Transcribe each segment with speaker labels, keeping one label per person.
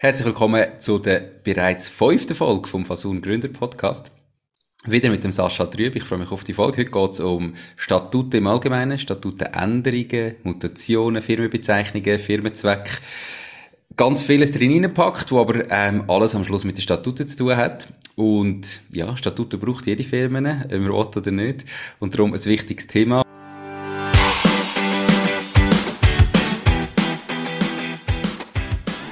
Speaker 1: Herzlich willkommen zu der bereits fünften Folge vom Fasun Gründer Podcast. Wieder mit dem Sascha Trüb. Ich freue mich auf die Folge. Heute geht es um Statute im Allgemeinen, Statutenänderungen, Mutationen, Firmenbezeichnungen, Firmenzweck. Ganz vieles drin hineingepackt, wo aber ähm, alles am Schluss mit den Statuten zu tun hat. Und ja, Statuten braucht jede Firma, ob man will oder nicht. Und darum ein wichtiges Thema.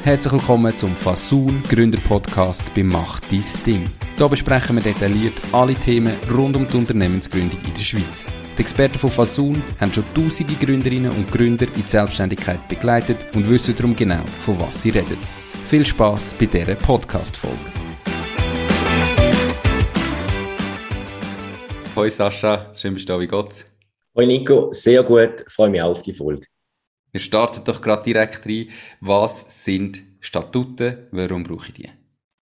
Speaker 1: Herzlich willkommen zum Fasun Gründer Podcast bei Macht dein Ding. Hier besprechen wir detailliert alle Themen rund um die Unternehmensgründung in der Schweiz. Die Experten von Fasun haben schon tausende Gründerinnen und Gründer in die Selbstständigkeit begleitet und wissen darum genau, von was sie reden. Viel Spaß bei dieser Podcast-Folge. Hoi Sascha, schön bist du da, wie geht's?
Speaker 2: Hoi Nico, sehr gut, freue mich auf die Folge.
Speaker 1: Wir starten doch gerade direkt rein. Was sind Statuten? Warum brauche ich die?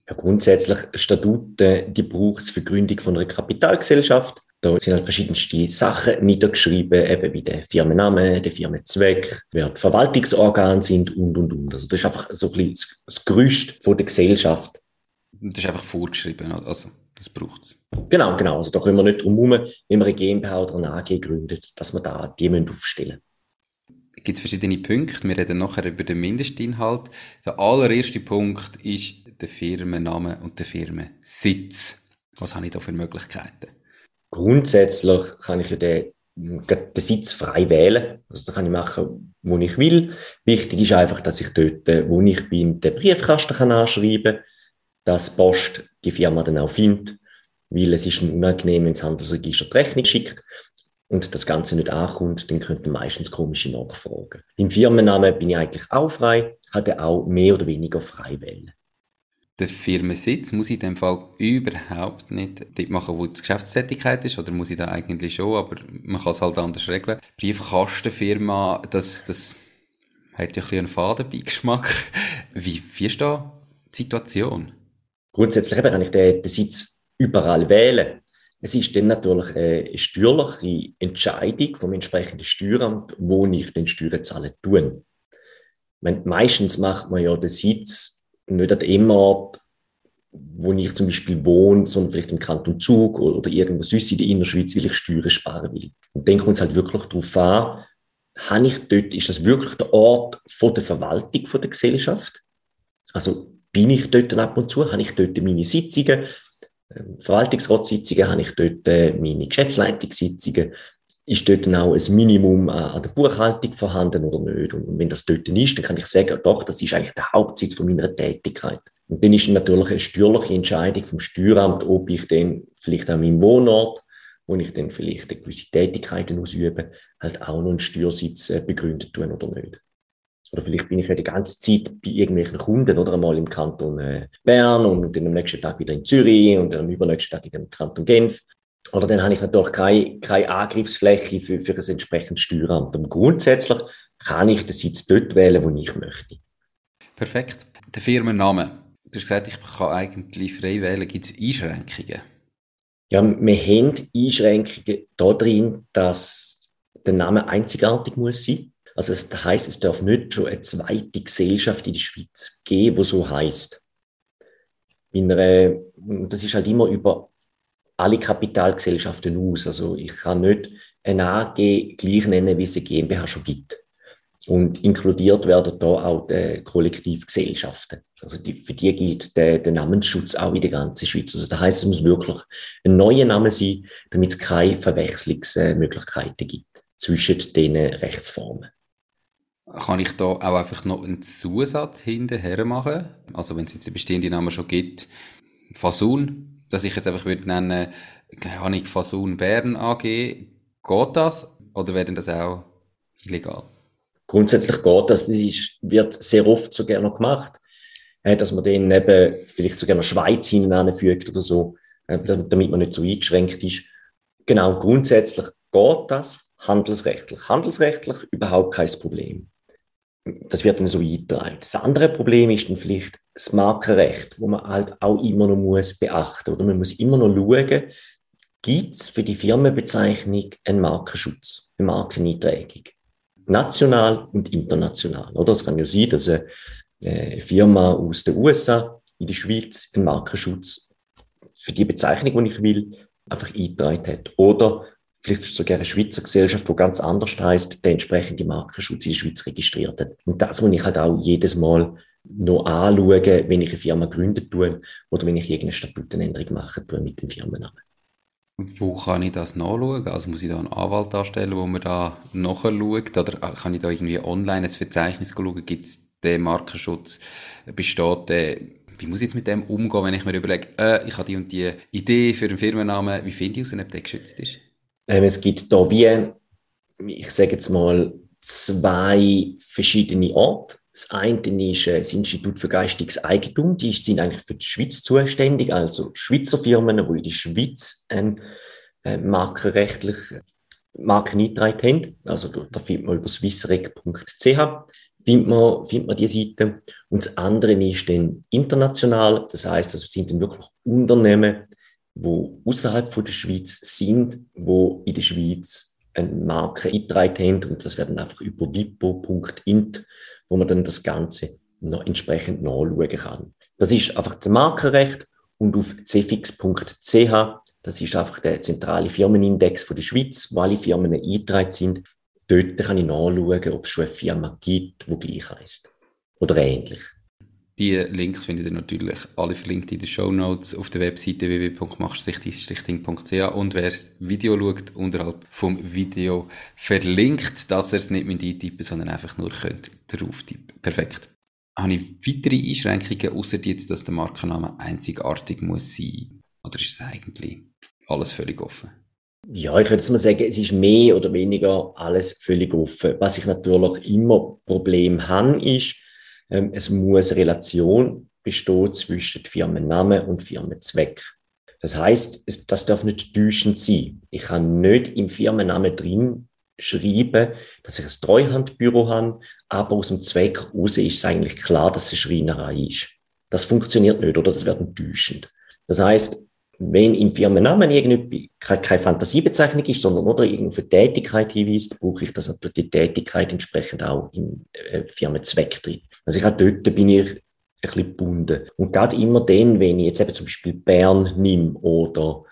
Speaker 2: Ja, grundsätzlich Statuten, die braucht es für die Gründung von einer Kapitalgesellschaft. Da sind halt verschiedenste Sachen niedergeschrieben, eben wie der Firmenname, der Firmenzweck, wer die Verwaltungsorgane sind und, und, und. Also das ist einfach so ein bisschen das Gerüst von der Gesellschaft.
Speaker 1: Das ist einfach vorgeschrieben, also das braucht es.
Speaker 2: Genau, genau. Also da können wir nicht drum herum, wenn man eine GmbH oder eine AG gründet, dass wir da die aufstellen müssen
Speaker 1: gibt es verschiedene Punkte. Wir reden nachher über den Mindestinhalt. Der allererste Punkt ist der Firmenname und der Firmensitz. Was habe ich da für Möglichkeiten?
Speaker 2: Grundsätzlich kann ich ja den, den Sitz frei wählen. Also da kann ich machen, wo ich will. Wichtig ist einfach, dass ich dort, wo ich bin, den Briefkasten kann anschreiben kann, dass Post die Firma dann auch findet. Weil es ist unangenehm, wenn das Handelsregister die Rechnung schickt und das Ganze nicht ankommt, dann könnten meistens komische Nachfragen. Im Firmennamen bin ich eigentlich auch frei, hatte auch mehr oder weniger frei wählen.
Speaker 1: Der Firmensitz muss ich in dem Fall überhaupt nicht dort machen, wo die Geschäftstätigkeit ist, oder muss ich da eigentlich schon, aber man kann es halt anders regeln. Briefkastenfirma, das, das hat ja ein bisschen einen Fadenbeigeschmack. Wie, wie ist da die Situation?
Speaker 2: Grundsätzlich kann ich den, den Sitz überall wählen. Es ist dann natürlich eine steuerliche Entscheidung vom entsprechenden Steueramt, wo ich den Steuern zahlen tue. Meistens macht man ja den Sitz nicht an dem Ort, wo ich zum Beispiel wohne, sondern vielleicht im Kanton Zug oder irgendwo sonst in der Innerschweiz, weil ich Steuern sparen will. Und dann kommt es halt wirklich darauf an, habe ich dort, ist das wirklich der Ort von der Verwaltung von der Gesellschaft? Also bin ich dort ab und zu, habe ich dort meine Sitzungen, Verwaltungsratssitzungen habe ich dort äh, meine Geschäftsleitungssitzungen. Ist dort dann auch ein Minimum an der Buchhaltung vorhanden oder nicht? Und wenn das dort ist, dann kann ich sagen, doch, das ist eigentlich der Hauptsitz von meiner Tätigkeit. Und dann ist natürlich eine steuerliche Entscheidung vom Steueramt, ob ich dann vielleicht an meinem Wohnort, wo ich dann vielleicht gewisse Tätigkeiten ausübe, halt auch noch einen Steuersitz äh, begründet tun oder nicht. Oder vielleicht bin ich ja die ganze Zeit bei irgendwelchen Kunden oder einmal im Kanton äh, Bern und dann am nächsten Tag wieder in Zürich und dann am übernächsten Tag wieder im Kanton Genf. Oder dann habe ich natürlich keine, keine Angriffsfläche für, für ein entsprechendes Steueramt. Und grundsätzlich kann ich den Sitz dort wählen, wo ich möchte.
Speaker 1: Perfekt. Der Firmenname. Du hast gesagt, ich kann eigentlich frei wählen. Gibt es Einschränkungen?
Speaker 2: Ja, wir haben Einschränkungen da drin, dass der Name einzigartig muss sein also das heißt, es darf nicht schon eine zweite Gesellschaft in der Schweiz geben, wo so heißt. das ist halt immer über alle Kapitalgesellschaften aus. Also ich kann nicht eine AG gleich nennen, wie es eine GmbH schon gibt. Und inkludiert werden da auch die Kollektivgesellschaften. Also die, für die gilt der, der, Namensschutz auch in der ganzen Schweiz. Also das heißt, es muss wirklich ein neuer Name sein, damit es keine Verwechslungsmöglichkeiten gibt zwischen den Rechtsformen.
Speaker 1: Kann ich da auch einfach noch einen Zusatz hinterher machen? Also wenn es jetzt einen bestehenden Namen schon gibt, Fasun, dass ich jetzt einfach würde nennen, habe ich Fasun Bern AG, geht das? Oder werden das auch illegal?
Speaker 2: Grundsätzlich geht das. Das ist, wird sehr oft so gerne gemacht, äh, dass man den eben vielleicht sogar noch Schweiz hineinfügt oder so, äh, damit man nicht so eingeschränkt ist. Genau, grundsätzlich geht das handelsrechtlich. Handelsrechtlich überhaupt kein Problem das wird dann so eingetragen. Das andere Problem ist dann vielleicht das Markenrecht, wo man halt auch immer noch muss beachten oder man muss immer noch schauen, gibt es für die Firmenbezeichnung einen Markenschutz, eine Markeneintragung, national und international. Oder es kann ja sein, dass eine, äh, Firma aus den USA in der Schweiz einen Markenschutz für die Bezeichnung, die ich will, einfach eingetragen hat. Oder vielleicht ist es sogar eine Schweizer Gesellschaft, die ganz anders heißt, der entsprechende Markenschutz in der Schweiz registriert hat. Und das muss ich halt auch jedes Mal noch anschauen, wenn ich eine Firma gründen tue oder wenn ich irgendeine Statutenänderung mache tue mit dem Firmennamen.
Speaker 1: Wo kann ich das nachschauen? Also muss ich da einen Anwalt darstellen, wo man da nachschaut? Oder kann ich da irgendwie online ein Verzeichnis schauen? Gibt es den Markenschutz? Besteht der? Wie muss ich jetzt mit dem umgehen, wenn ich mir überlege, äh, ich habe die und die Idee für einen Firmennamen, wie finde ich aus, ob der geschützt ist?
Speaker 2: Ähm, es gibt da wie, ich sage jetzt mal, zwei verschiedene Orte. Das eine ist äh, das Institut für geistiges Eigentum. Die sind eigentlich für die Schweiz zuständig, also Schweizer Firmen, die in der Schweiz ein äh, markenrechtlich Marken eingetragen haben. Also da findet man über swissrec.ch findet man, findet man die Seite. Und das andere ist dann international. Das heißt, das sind dann wirklich Unternehmen, die außerhalb von der Schweiz sind, wo in der Schweiz eine Marke eingetragen haben. Und das werden einfach über wippo.int wo man dann das Ganze noch entsprechend nachschauen kann. Das ist einfach das Markenrecht und auf cfix.ch, das ist einfach der zentrale Firmenindex von der Schweiz, wo alle Firmen eingetragen sind. Dort kann ich nachschauen, ob es schon eine Firma gibt, die gleich heisst. Oder ähnlich.
Speaker 1: Die Links findet ihr natürlich alle verlinkt in den Show Notes auf der Webseite www.mach-ding.ch und wer das Video schaut, unterhalb vom Video verlinkt, dass er es nicht mit eintippen, sondern einfach nur könnt drauf tippen. Perfekt. Habe ich weitere Einschränkungen, außer jetzt, dass der Markenname einzigartig muss sein? Oder ist es eigentlich alles völlig offen?
Speaker 2: Ja, ich würde mal sagen, es ist mehr oder weniger alles völlig offen. Was ich natürlich immer Problem habe, ist, ähm, es muss Relation bestehen zwischen Firmennamen und Firmenzweck. Das heißt, das darf nicht täuschend sein. Ich kann nicht im Firmennamen drin schreiben, dass ich ein Treuhandbüro habe, aber aus dem Zweck heraus ist es eigentlich klar, dass es eine Schreinerei ist. Das funktioniert nicht oder das wird enttäuschend. Das heißt, wenn im Firmennamen irgendwie keine Fantasiebezeichnung ist, sondern oder irgendeine Tätigkeit hinweist, brauche ich das natürlich die Tätigkeit entsprechend auch im äh, Firmenzweck drin. Also ich auch dort bin ich ein bisschen gebunden. Und gerade immer dann, wenn ich jetzt eben zum Beispiel Bern nehme oder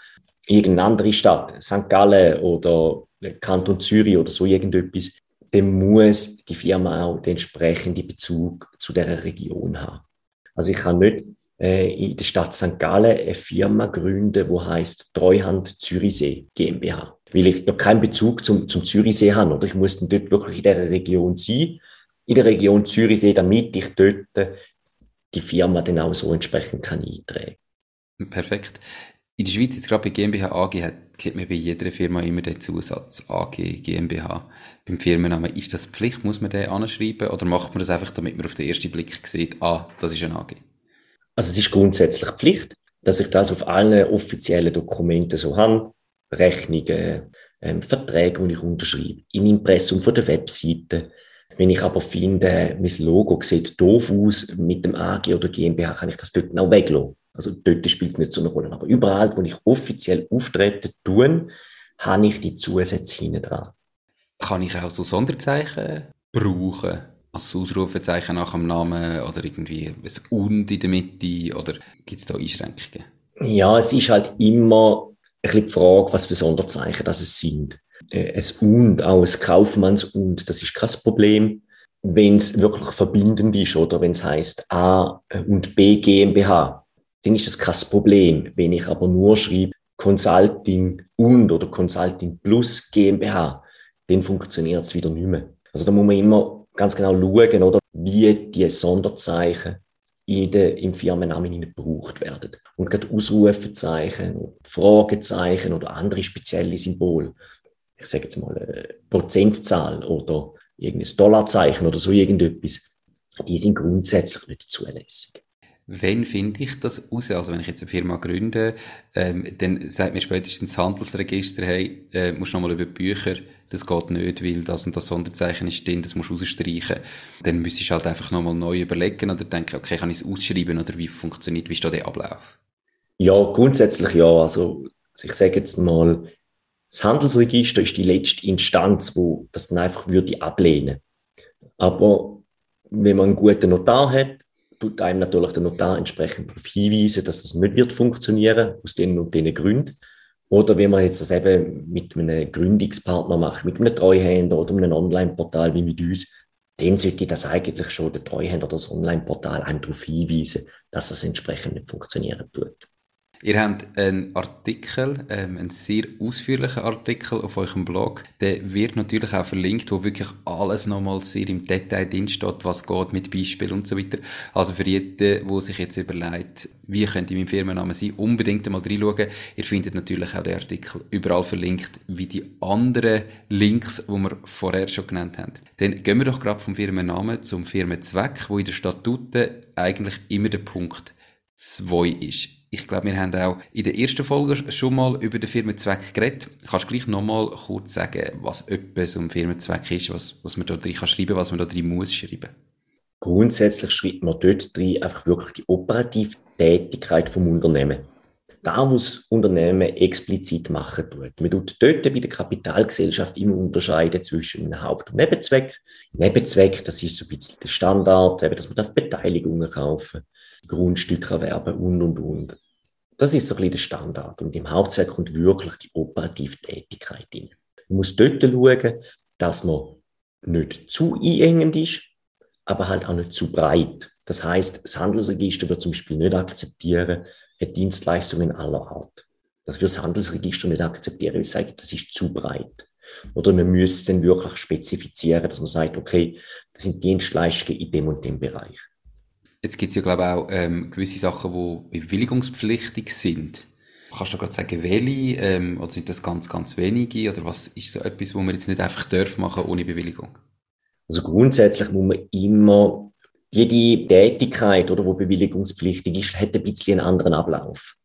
Speaker 2: irgendeine andere Stadt, St. Gallen oder Kanton Zürich oder so irgendetwas, dann muss die Firma auch den entsprechenden Bezug zu der Region haben. Also ich kann nicht äh, in der Stadt St. Gallen eine Firma gründen, die heißt Treuhand Zürichsee GmbH. Weil ich ja keinen Bezug zum, zum Zürichsee habe. Oder ich muss dann dort wirklich in dieser Region sein, in der Region Zürichsee, damit ich dort die Firma dann auch so entsprechend kann eintragen
Speaker 1: Perfekt. In der Schweiz, jetzt gerade bei GmbH AG, hat, gibt man bei jeder Firma immer den Zusatz AG, GmbH. Beim Firmennamen, ist das Pflicht? Muss man den anschreiben? Oder macht man das einfach, damit man auf den ersten Blick sieht, ah, das ist ein AG?
Speaker 2: Also es ist grundsätzlich Pflicht, dass ich das auf allen offiziellen Dokumenten so habe. Rechnungen, ähm, Verträge, die ich unterschreibe, im Impressum von der Webseite. Wenn ich aber finde, mein Logo sieht doof aus mit dem AG oder GmbH, kann ich das dort auch weglassen. Also dort spielt es nicht so eine Rolle. Aber überall, wo ich offiziell auftrete, tun, habe ich die Zusätze hinten dran.
Speaker 1: Kann ich auch so Sonderzeichen brauchen? Also das Ausrufezeichen nach dem Namen oder irgendwie ein Und in der Mitte oder gibt es da Einschränkungen?
Speaker 2: Ja, es ist halt immer ein bisschen die Frage, was für Sonderzeichen das es sind. Äh, ein Und, auch ein Kaufmanns-Und, das ist kein Problem, wenn es wirklich verbindend ist oder wenn es heißt A und B GmbH, dann ist es kein Problem. Wenn ich aber nur schreibe Consulting und oder Consulting plus GmbH, dann funktioniert es wieder nicht mehr. Also da muss man immer ganz genau schauen, oder, wie die Sonderzeichen in der, im Firmennamen gebraucht werden. Und gerade Ausrufezeichen, Fragezeichen oder andere spezielle Symbole, ich sage jetzt mal eine Prozentzahl oder irgendein Dollarzeichen oder so irgendetwas, die sind grundsätzlich nicht zulässig.
Speaker 1: Wenn finde ich das raus? Also wenn ich jetzt eine Firma gründe, ähm, dann sagt mir spätestens das Handelsregister, hey, äh, musst du nochmal über Bücher das geht nicht, weil das und das Sonderzeichen ist drin, das musst du rausstreichen. Dann müsstest du halt einfach nochmal neu überlegen oder denken, okay, kann ich es ausschreiben oder wie funktioniert, wie ist da der Ablauf?
Speaker 2: Ja, grundsätzlich ja. Also ich sage jetzt mal, das Handelsregister ist die letzte Instanz, wo das dann einfach würde ablehnen. Aber wenn man einen guten Notar hat, tut einem natürlich der Notar entsprechend darauf hinweisen, dass das nicht wird funktionieren, aus den und den Gründen. Oder wenn man jetzt das eben mit einem Gründungspartner macht, mit einem Treuhänder oder einem Online-Portal wie mit uns, dann sollte das eigentlich schon der Treuhänder oder das Online-Portal einem darauf hinweisen, dass das entsprechend nicht funktionieren tut.
Speaker 1: Ihr habt einen Artikel, ähm, einen sehr ausführlichen Artikel auf eurem Blog. Der wird natürlich auch verlinkt, wo wirklich alles nochmal sehr im Detail drin steht, was geht mit Beispielen und so weiter. Also für jeden, der sich jetzt überlegt, wie könnte mein Firmenname sein, unbedingt einmal reinschauen. Ihr findet natürlich auch den Artikel überall verlinkt, wie die anderen Links, die wir vorher schon genannt haben. Dann gehen wir doch gerade vom Firmennamen zum Firmenzweck, wo in den Statuten eigentlich immer der Punkt 2 ist. Ich glaube, wir haben auch in der ersten Folge schon mal über den Firmenzweck geredet. Kannst du gleich nochmal kurz sagen, was etwas so ein Firmenzweck ist, was, was man da drin kann schreiben, was man da drin muss schreiben?
Speaker 2: Grundsätzlich schreibt man dort drin einfach wirklich die operative Tätigkeit vom Unternehmen. Da, was das Unternehmen explizit machen tut. Man tut dort bei der Kapitalgesellschaft immer unterscheiden zwischen einem Haupt- und Nebenzweck. Nebenzweck, das ist so ein bisschen der Standard, eben, dass man Beteiligungen kaufen Grundstücke erwerben und und und. Das ist so ein bisschen der Standard. Und im Hauptzweck kommt wirklich die operative Tätigkeit rein. Man muss dort schauen, dass man nicht zu einengend ist, aber halt auch nicht zu breit. Das heißt, das Handelsregister wird zum Beispiel nicht akzeptieren, Dienstleistungen aller Art. Das wird das Handelsregister nicht akzeptieren, weil es sagt, das ist zu breit. Oder man müsste dann wirklich spezifizieren, dass man sagt, okay, das sind Dienstleistungen in dem und dem Bereich.
Speaker 1: Jetzt gibt es ja, glaube ich, auch ähm, gewisse Sachen, die bewilligungspflichtig sind. Kannst du gerade sagen, welche? Ähm, oder sind das ganz, ganz wenige? Oder was ist so etwas, wo man jetzt nicht einfach darf machen ohne Bewilligung?
Speaker 2: Also grundsätzlich muss man immer jede Tätigkeit, oder, wo bewilligungspflichtig ist, hat ein bisschen einen anderen Ablauf.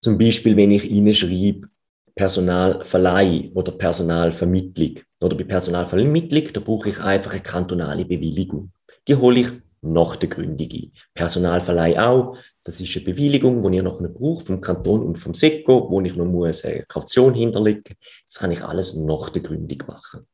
Speaker 2: Zum Beispiel, wenn ich Ihnen schreibe, Personalverleih oder Personalvermittlung. Oder bei Personalvermittlung, da brauche ich einfach eine kantonale Bewilligung. Die hole ich nach der Gründung ein. Personalverleih auch. Das ist eine Bewilligung, die ich noch brauche, vom Kanton und vom SECO, wo ich noch muss eine Kaution hinterlegen Das kann ich alles nach der Gründung machen.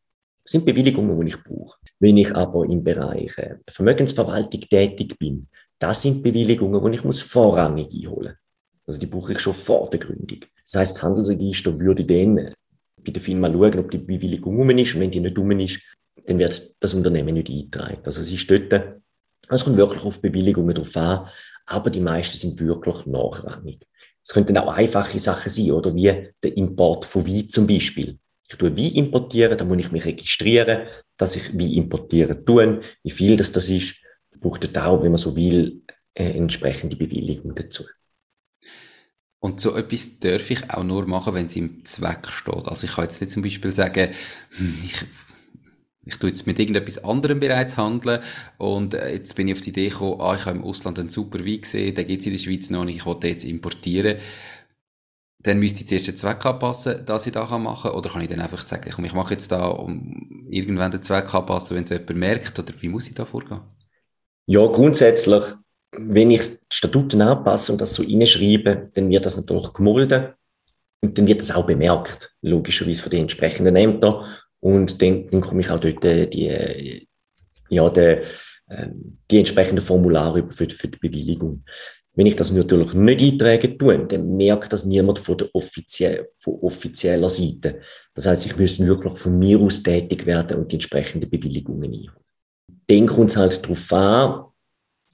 Speaker 2: Das sind Bewilligungen, die ich brauche. Wenn ich aber im Bereich äh, Vermögensverwaltung tätig bin, das sind Bewilligungen, die ich muss vorrangig einholen muss. Also die brauche ich schon vor der Gründung. Das heißt, das Handelsregister würde dann bei der Firma schauen, ob die Bewilligung um ist. Und wenn die nicht um ist, dann wird das Unternehmen nicht eingetragen. Also es ist dort es kommt wirklich auf Bewilligungen drauf an, aber die meisten sind wirklich nachrangig. Es könnten auch einfache Sachen sein, oder wie der Import von Wein zum Beispiel. Ich tue Wein importieren, da muss ich mich registrieren, dass ich Wein importieren tue, wie viel das, das ist. Da braucht es auch, wenn man so will, eine entsprechende Bewilligung dazu.
Speaker 1: Und so etwas darf ich auch nur machen, wenn es im Zweck steht. Also ich kann jetzt nicht zum Beispiel sagen, hm, ich ich tue jetzt mit irgendetwas anderem bereits handeln. Und äh, jetzt bin ich auf die Idee gekommen, ah, ich habe im Ausland einen super Wein gesehen, den gibt es in der Schweiz noch nicht, ich wollte jetzt importieren. Dann müsste ich zuerst den Zweck anpassen, dass ich das machen kann, oder kann ich dann einfach sagen, komm, ich mache jetzt da um irgendwann den Zweck anpassen, wenn es jemand merkt, oder wie muss ich da vorgehen?
Speaker 2: Ja, grundsätzlich, wenn ich Statuten anpasse und das so reinschreibe, dann wird das natürlich gemolden und dann wird das auch bemerkt, logischerweise von den entsprechenden Ämtern und dann, dann komme ich auch dort äh, die, äh, ja, die, ähm, die entsprechenden Formulare für, für die Bewilligung. Wenn ich das natürlich nicht eintrage, tue, dann merkt das niemand von der offizie von offizieller Seite. Das heißt, ich müsste wirklich von mir aus tätig werden und die entsprechenden Bewilligungen einholen. Dann kommt es halt darauf an,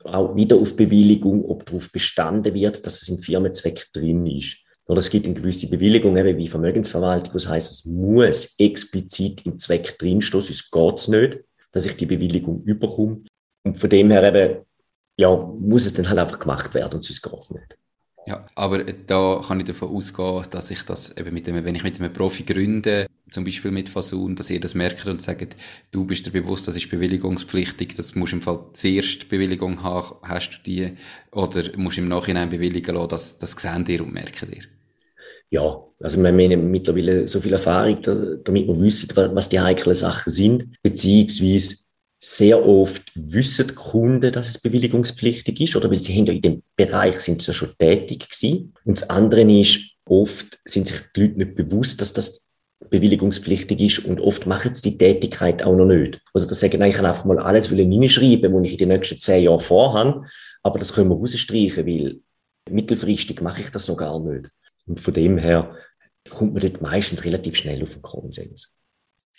Speaker 2: auch wieder auf Bewilligung, ob darauf bestanden wird, dass es im Firmenzweck drin ist. Oder es gibt eine gewisse Bewilligung, eben wie Vermögensverwaltung, das heißt, es muss explizit im Zweck drinstehen, sonst geht es nicht, dass ich die Bewilligung überkomme. Und von dem her eben, ja, muss es dann halt einfach gemacht werden sonst geht es nicht.
Speaker 1: Ja, aber da kann ich davon ausgehen, dass ich das eben mit dem, wenn ich mit einem Profi gründe, zum Beispiel mit Fasun, dass ihr das merkt und sagt, du bist dir bewusst, das ist bewilligungspflichtig, das musst im Fall zuerst Bewilligung haben, hast du die, oder musst im Nachhinein bewilligen lassen, das, das sehen dir und merken dir.
Speaker 2: Ja, also wir haben mittlerweile so viel Erfahrung, damit wir wissen, was die heiklen Sachen sind, beziehungsweise sehr oft wissen die Kunden, dass es bewilligungspflichtig ist, oder weil sie in dem Bereich sind sie schon tätig gewesen. Und das andere ist, oft sind sich die Leute nicht bewusst, dass das bewilligungspflichtig ist und oft machen sie die Tätigkeit auch noch nicht. Also das sagen eigentlich einfach mal alles hineinschreiben, was ich in den nächsten zehn Jahren vorhabe, aber das können wir rausstreichen, weil mittelfristig mache ich das noch gar nicht. Und von dem her kommt man dort meistens relativ schnell auf den Konsens.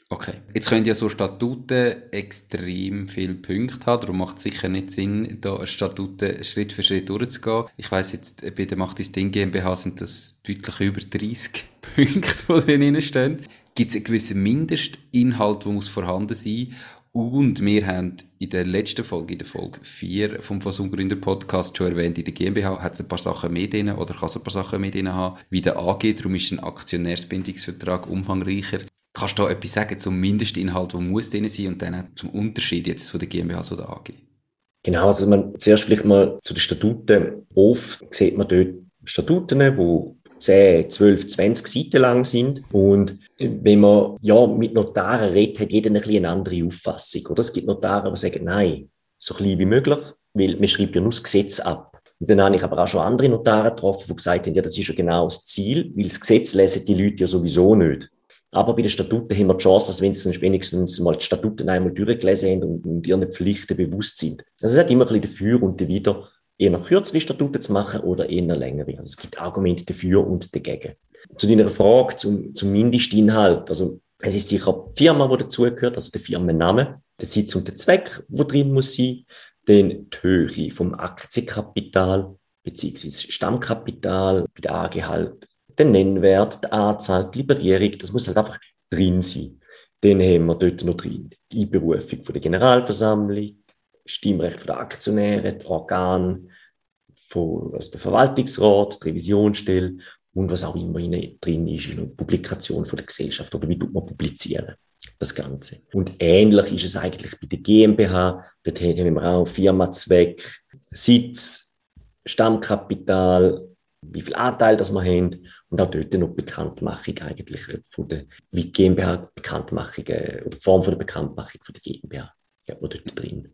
Speaker 1: Okay. Jetzt können ja so Statuten extrem viele Punkte haben, darum macht es sicher nicht Sinn, da Statuten Schritt für Schritt durchzugehen. Ich weiss jetzt, bei der Macht Ding GmbH sind das deutlich über 30 Punkte, die drin stehen. Gibt es einen gewissen Mindestinhalt, der muss vorhanden sein und wir haben in der letzten Folge, in der Folge 4 vom Versuchgründer Podcast schon erwähnt, in der GmbH hat es ein paar Sachen mehr drin oder kann es ein paar Sachen mehr drin haben, wie der AG, darum ist ein Aktionärsbindungsvertrag umfangreicher. Kannst du da etwas sagen zum Mindestinhalt, der muss drin sein und dann zum Unterschied jetzt von der GmbH zu der AG?
Speaker 2: Genau, also man, zuerst vielleicht mal zu den Statuten. Oft sieht man dort Statuten, die 10, 12, 20 Seiten lang sind. Und wenn man ja mit Notaren redet, hat jeder ein bisschen eine andere Auffassung. Oder es gibt Notare, die sagen, nein, so klein wie möglich, weil man schreibt ja nur das Gesetz ab. Und dann habe ich aber auch schon andere Notare getroffen, die gesagt haben, ja, das ist ja genau das Ziel, weil das Gesetz lesen die Leute ja sowieso nicht. Aber bei den Statuten haben wir die Chance, dass wenn sie wenigstens mal die Statuten einmal durchgelesen haben und, und ihren Pflichten bewusst sind. Also es hat immer ein bisschen dafür und dawider, eher kürzere Statuten zu machen oder eher längere. Also es gibt Argumente dafür und dagegen. Zu deiner Frage zum, zum Mindestinhalt. Also es ist sicher die Firma, die dazugehört, also der Firmenname, der Sitz und der Zweck, wo drin muss sein, dann die Höhe vom Aktienkapital beziehungsweise Stammkapital, bei der AG halt den Nennwert, die Anzahl, die Liberierung, das muss halt einfach drin sein. Dann haben wir dort noch drin die Einberufung von der Generalversammlung, Stimmrecht von der Aktionäre, die Organe von, also der Verwaltungsrat, die Revisionsstelle und was auch immer drin ist, ist eine Publikation von der Gesellschaft oder wie tut man publizieren das Ganze. Und ähnlich ist es eigentlich bei der GmbH. Dort haben wir auch Firmazweck, Sitz, Stammkapital, wie viel Anteil das wir haben und auch dort noch Bekanntmachung eigentlich von der wie GmbH Bekanntmachung äh, oder die Form der Bekanntmachung von der GmbH ja, oder drin.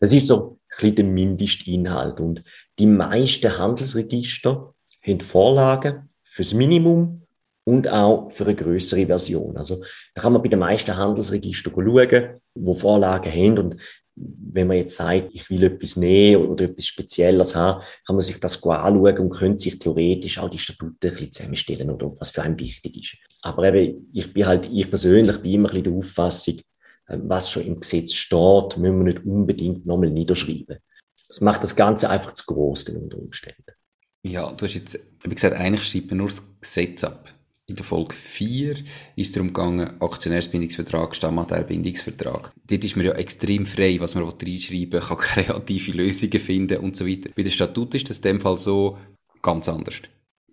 Speaker 2: Das ist so ein bisschen der Mindestinhalt und die meisten Handelsregister haben Vorlagen fürs Minimum und auch für eine größere Version. Also da kann man bei den meisten Handelsregistern schauen, wo Vorlagen haben und wenn man jetzt sagt, ich will etwas nehmen oder etwas Spezielles haben, kann man sich das anschauen und könnte sich theoretisch auch die Statuten ein bisschen zusammenstellen oder was für einen wichtig ist. Aber eben, ich bin halt, ich persönlich bin immer ein bisschen der Auffassung, äh, was schon im Gesetz steht, müssen wir nicht unbedingt nochmal niederschreiben. Das macht das Ganze einfach zu groß unter Umständen.
Speaker 1: Ja, du hast jetzt, wie gesagt, eigentlich schreibt man nur das Gesetz ab in der Folge 4 ist darum gegangen, Aktionärsbindungsvertrag, Stammanteilbindungsvertrag. Dort ist man ja extrem frei, was man reinschreiben kann kreative Lösungen finden und so weiter. Bei der Statut ist das in dem Fall so ganz anders.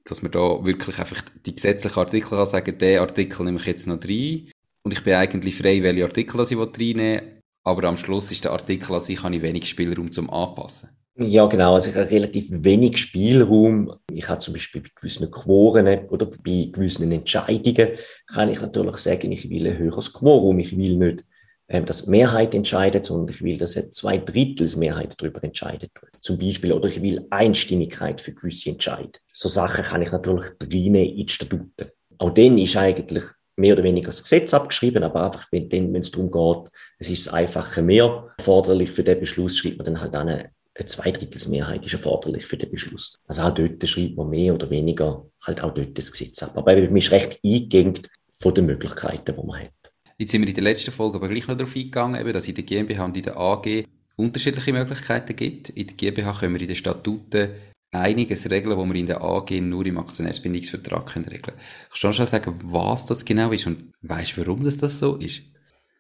Speaker 1: Dass man da wirklich einfach die gesetzlichen Artikel kann sagen, den Artikel nehme ich jetzt noch rein und ich bin eigentlich frei, welche Artikel ich reinnehmen will, aber am Schluss ist der Artikel an sich, habe ich wenig Spielraum zum Anpassen.
Speaker 2: Ja, genau. Also ich habe relativ wenig Spielraum. Ich habe zum Beispiel bei gewissen Quoren oder bei gewissen Entscheidungen kann ich natürlich sagen, ich will ein höheres Quorum. Ich will nicht, ähm, dass Mehrheit entscheidet, sondern ich will, dass eine zwei Drittels Mehrheit darüber entscheidet. Zum Beispiel, oder ich will Einstimmigkeit für gewisse Entscheidungen. So Sachen kann ich natürlich drinnen in Statuten. Auch dann ist eigentlich mehr oder weniger das Gesetz abgeschrieben, aber einfach, wenn, es darum geht, es ist das mehr erforderlich für den Beschluss, schreibt man dann halt eine eine Zweidrittelsmehrheit ist erforderlich für den Beschluss. Also auch dort schreibt man mehr oder weniger halt auch dort das Gesetz ab. Aber man ist recht eingegangen von den Möglichkeiten, die man hat.
Speaker 1: Jetzt sind wir in der letzten Folge aber gleich noch darauf eingegangen, eben, dass es in der GmbH und in der AG unterschiedliche Möglichkeiten gibt. In der GmbH können wir in den Statuten einiges regeln, wo wir in der AG nur im Aktionärsbindungsvertrag können regeln. Kannst du schon sagen, was das genau ist und weißt du, warum das, das so ist?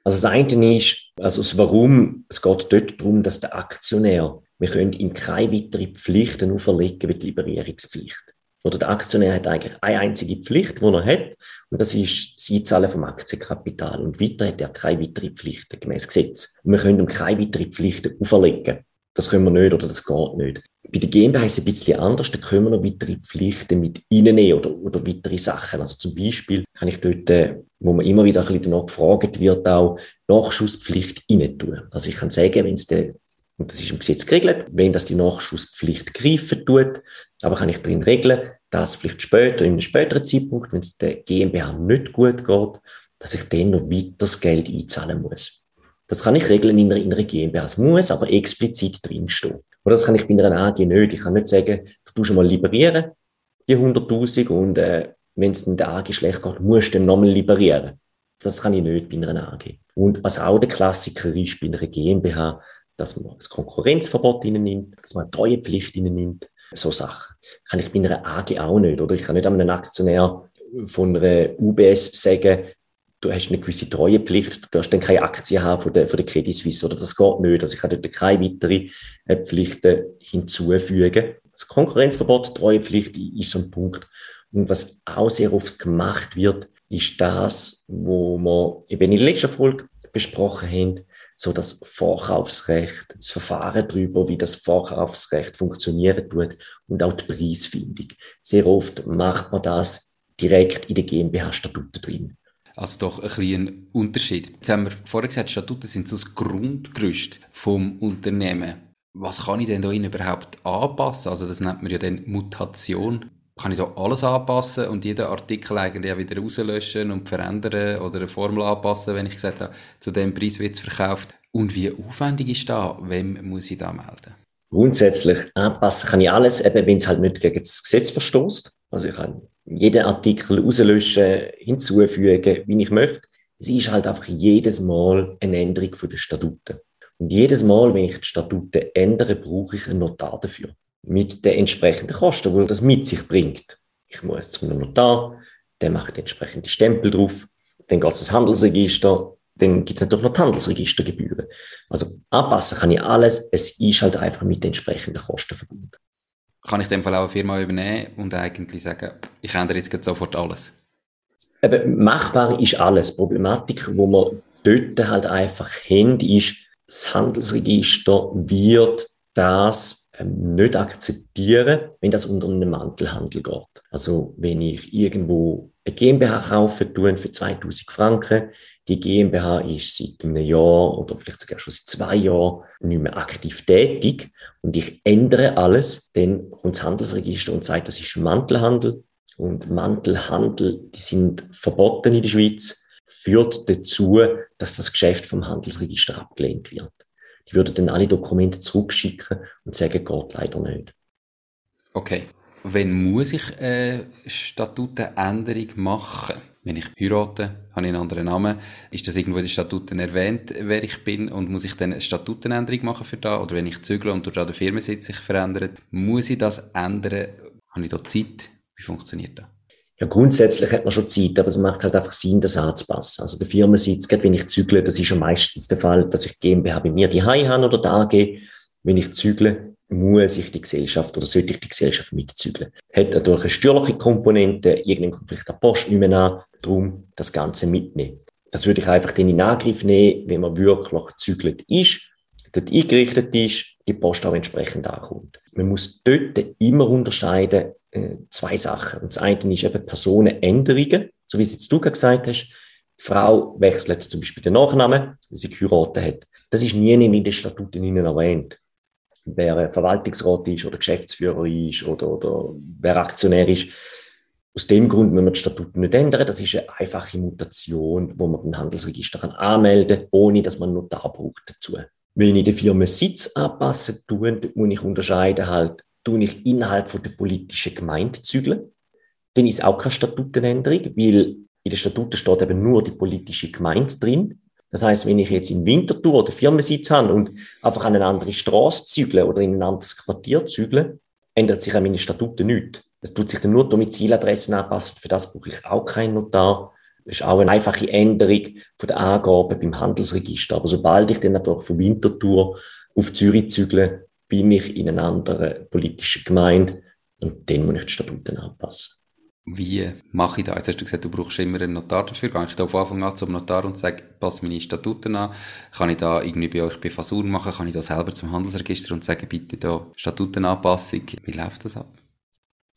Speaker 2: Also das eine ist, also das Warum, es geht dort darum, dass der Aktionär wir können ihm keine weiteren Pflichten auferlegen wie die Liberierungspflicht. Oder der Aktionär hat eigentlich eine einzige Pflicht, die er hat, und das ist das Einzahlen vom Aktienkapital. Und weiter hat er keine weiteren Pflichten gemäß Gesetz. Und wir können ihm keine weiteren Pflichten auferlegen. Das können wir nicht oder das geht nicht. Bei der GmbH ist es ein bisschen anders. Da können wir noch weitere Pflichten mit reinnehmen oder, oder weitere Sachen. Also zum Beispiel kann ich dort, äh, wo man immer wieder ein bisschen danach gefragt wird, auch Nachschusspflicht rein tun. Also ich kann sagen, wenn es der und das ist im Gesetz geregelt, wenn das die Nachschusspflicht greifen tut, aber kann ich drin regeln, dass vielleicht später, in einem späteren Zeitpunkt, wenn es der GmbH nicht gut geht, dass ich dann noch weiter das Geld einzahlen muss. Das kann ich regeln in einer, in einer GmbH. Es muss aber explizit drinstehen. Oder das kann ich bei einer AG nicht. Ich kann nicht sagen, du tust mal liberieren, die 100.000, und äh, wenn es in der AG schlecht geht, musst du dann nochmal liberieren. Das kann ich nicht bei einer AG. Und was auch der Klassiker ist bei einer GmbH, dass man das Konkurrenzverbot nimmt, dass man eine Treuepflicht nimmt, so Sachen. Kann ich bei einer AG auch nicht, oder? Ich kann nicht einem Aktionär von einer UBS sagen, du hast eine gewisse Treuepflicht, du darfst dann keine Aktien haben von der, von der Credit Suisse, oder das geht nicht. Also ich kann dort keine weiteren äh, Pflichten hinzufügen. Das Konkurrenzverbot, Treuepflicht ist so ein Punkt. Und was auch sehr oft gemacht wird, ist das, wo wir eben in der letzten Folge besprochen haben, so das Vorkaufsrecht, das Verfahren darüber, wie das Vorkaufsrecht funktionieren tut und auch die Preisfindung. Sehr oft macht man das direkt in den GmbH-Statuten drin.
Speaker 1: Also doch ein bisschen Unterschied. Jetzt haben wir vorher gesagt, Statuten sind so das Grundgerüst vom Unternehmen. Was kann ich denn da überhaupt anpassen? Also das nennt man ja dann Mutation. Kann ich da alles anpassen und jeden Artikel eigentlich auch wieder rauslöschen und verändern oder eine Formel anpassen, wenn ich gesagt habe, zu dem Preis wird es verkauft? Und wie aufwendig ist das? Wem muss ich da melden?
Speaker 2: Grundsätzlich anpassen kann ich alles, eben wenn es halt nicht gegen das Gesetz verstoßt. Also ich kann jeden Artikel rauslöschen, hinzufügen, wie ich möchte. Es ist halt einfach jedes Mal eine Änderung von den Statuten. Und jedes Mal, wenn ich die Statuten ändere, brauche ich einen Notar dafür. Mit den entsprechenden Kosten, die das mit sich bringt. Ich muss zu einem Notar, der macht entsprechende Stempel drauf, dann geht es ins Handelsregister, dann gibt es natürlich noch die Handelsregistergebühren. Also anpassen kann ich alles, es ist halt einfach mit den entsprechenden Kosten verbunden
Speaker 1: kann ich in dem Fall auch eine Firma übernehmen und eigentlich sagen, ich ändere jetzt sofort alles?
Speaker 2: Eben, machbar ist alles. Problematik, wo wir dort halt einfach haben, ist, das Handelsregister wird das nicht akzeptieren, wenn das unter einen Mantelhandel geht. Also wenn ich irgendwo eine GmbH kaufe, tun für 2000 Franken, die GmbH ist seit einem Jahr oder vielleicht sogar schon seit zwei Jahren nicht mehr aktiv tätig und ich ändere alles, dann kommt das Handelsregister und sagt, das ist Mantelhandel und Mantelhandel, die sind verboten in der Schweiz, führt dazu, dass das Geschäft vom Handelsregister abgelehnt wird. Die würden dann alle Dokumente zurückschicken und sagen, geht leider nicht.
Speaker 1: Okay. Wenn muss ich eine Statutenänderung machen? Wenn ich heirate, habe ich einen anderen Namen. Ist das irgendwo in den Statuten erwähnt, wer ich bin? Und muss ich dann eine Statutenänderung machen für da? Oder wenn ich zügle und durch der Firmensitz sich verändert, muss ich das ändern? Habe ich da Zeit? Wie funktioniert das?
Speaker 2: Ja, grundsätzlich hat man schon Zeit, aber es macht halt einfach Sinn, das anzupassen. Also der Firmensitz, gerade wenn ich zügle, das ist schon meistens der Fall, dass ich GmbH bei mir die habe oder da AG. Wenn ich zügle, muss ich die Gesellschaft oder sollte ich die Gesellschaft mitzügeln. Hat natürlich eine steuerliche Komponente, kommt vielleicht der Post nicht mehr an, darum das Ganze mitnehmen. Das würde ich einfach dann in Angriff nehmen, wenn man wirklich zügelt ist, dort eingerichtet ist, die Post auch entsprechend ankommt. Man muss dort immer unterscheiden, äh, zwei Sachen. Und das eine ist eben Personenänderungen, so wie es jetzt du gesagt hast. Die Frau wechselt zum Beispiel den Nachnamen, weil sie geheiratet hat. Das ist nie in den Statuten erwähnt wer Verwaltungsrat ist oder Geschäftsführer ist oder, oder wer Aktionär ist. Aus dem Grund müssen wir die Statuten nicht ändern. Das ist eine einfache Mutation, wo man ein Handelsregister kann anmelden kann, ohne dass man einen Notar braucht dazu. Wenn ich den Firmensitz anpassen tue, muss ich unterscheiden halt, tue ich innerhalb von der politischen Gemeinde zügeln. Dann ist auch keine Statutenänderung, weil in den Statuten steht eben nur die politische Gemeinde drin. Das heißt, wenn ich jetzt in Winterthur oder Firmensitz habe und einfach an eine andere Straße zügle oder in ein anderes Quartier zügle, ändert sich an meine Statuten nichts. Es tut sich dann nur Domiziladressen anpassen. Für das brauche ich auch keinen Notar. Das ist auch eine einfache Änderung von der Angaben beim Handelsregister. Aber sobald ich dann natürlich von Winterthur auf Zürich zügle, bin ich in einer anderen politischen Gemeinde und dann muss ich die Statuten anpassen.
Speaker 1: Wie mache ich das? Jetzt hast du gesagt, du brauchst immer einen Notar dafür. Gehe ich da von Anfang an zum Notar und sage, passe meine Statuten an? Kann ich da irgendwie bei euch bei machen? Kann ich da selber zum Handelsregister und sagen, bitte da Statutenanpassung? Wie läuft das ab?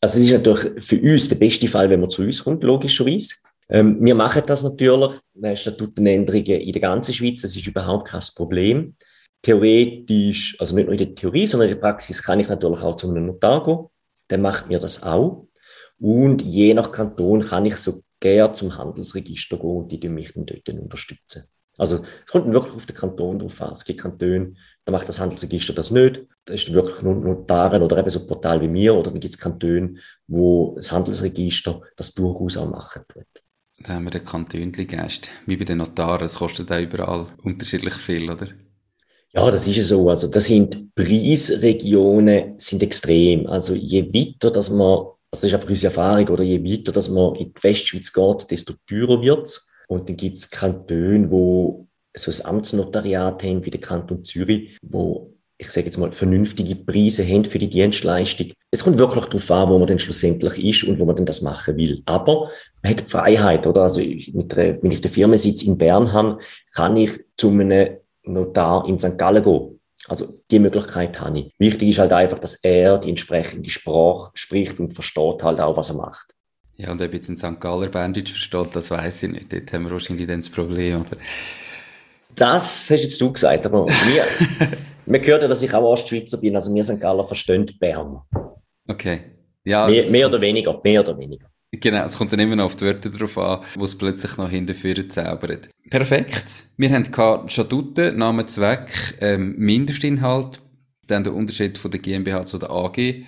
Speaker 2: Also es ist natürlich für uns der beste Fall, wenn man zu uns kommt, logischerweise. Ähm, wir machen das natürlich, Statutenänderungen in der ganzen Schweiz, das ist überhaupt kein Problem. Theoretisch, also nicht nur in der Theorie, sondern in der Praxis kann ich natürlich auch zu einem Notar gehen. Der macht mir das auch. Und je nach Kanton kann ich so gerne zum Handelsregister gehen und die mich dann dort unterstützen. Also es kommt wirklich auf den Kanton drauf an. Es gibt Kantone, da macht das Handelsregister das nicht. Da ist wirklich nur Notaren oder eben so ein Portal wie mir. Oder dann gibt es Kantone, wo das Handelsregister das durchaus auch machen tut.
Speaker 1: Da haben wir den Kantönli-Geist. Wie bei den Notaren, es kostet auch überall unterschiedlich viel, oder?
Speaker 2: Ja, das ist so. Also, das sind Preisregionen sind extrem. Also, je weiter, dass man, das ist einfach unsere Erfahrung, oder je weiter, dass man in die Westschweiz geht, desto teurer wird es. Und dann gibt es Kantone, wo so ein Amtsnotariat haben, wie der Kanton Zürich, wo ich sage jetzt mal, vernünftige Preise haben für die Dienstleistung. Es kommt wirklich darauf an, wo man dann schlussendlich ist und wo man dann das machen will. Aber man hat Freiheit, oder? Also, mit der, wenn ich den Firmensitz in Bern habe, kann ich zu einem Notar in St. Gallen gehen. Also, die Möglichkeit habe ich. Wichtig ist halt einfach, dass er die entsprechende Sprache spricht und versteht halt auch, was er macht.
Speaker 1: Ja, und ob jetzt in St. Galler Berndeutsch versteht, das weiß ich nicht. Dort haben wir wahrscheinlich dann das Problem, oder?
Speaker 2: Das hast jetzt du gesagt, aber mir, man hört ja, dass ich auch Ostschweizer bin, also wir St. Galler verstehen Bern.
Speaker 1: Okay. Ja,
Speaker 2: mehr, mehr oder weniger, mehr oder weniger.
Speaker 1: Genau, es kommt dann immer noch auf die Wörter drauf an, wo es plötzlich noch hinterführen zaubert. Perfekt. Wir haben Statuten, Name, Zweck, ähm, Mindestinhalt, dann der Unterschied von der GmbH zu der AG,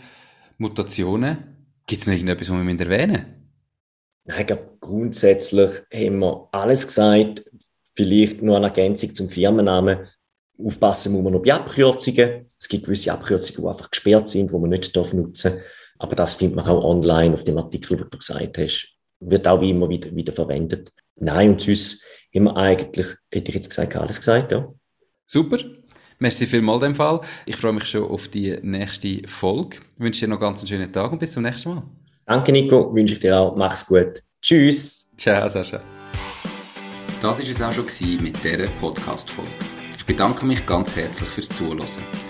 Speaker 1: Mutationen. Gibt es noch irgendetwas, was wir erwähnen
Speaker 2: Nein, ich glaube, grundsätzlich haben wir alles gesagt. Vielleicht nur eine Ergänzung zum Firmennamen. Aufpassen muss man noch bei Abkürzungen. Es gibt gewisse Abkürzungen, die einfach gesperrt sind, die man nicht nutzen darf. Aber das findet man auch online auf dem Artikel, den du gesagt hast. Wird auch wie immer wieder, wieder verwendet. Nein, und sonst haben wir eigentlich, hätte ich jetzt gesagt, alles gesagt, ja.
Speaker 1: Super. Merci vielmals dem Fall. Ich freue mich schon auf die nächste Folge. Ich wünsche dir noch ganz einen schönen Tag und bis zum nächsten Mal.
Speaker 2: Danke, Nico. Wünsche ich dir auch. Mach's gut. Tschüss.
Speaker 1: Ciao, Sascha. Das war es auch schon mit dieser Podcast-Folge. Ich bedanke mich ganz herzlich fürs Zuhören.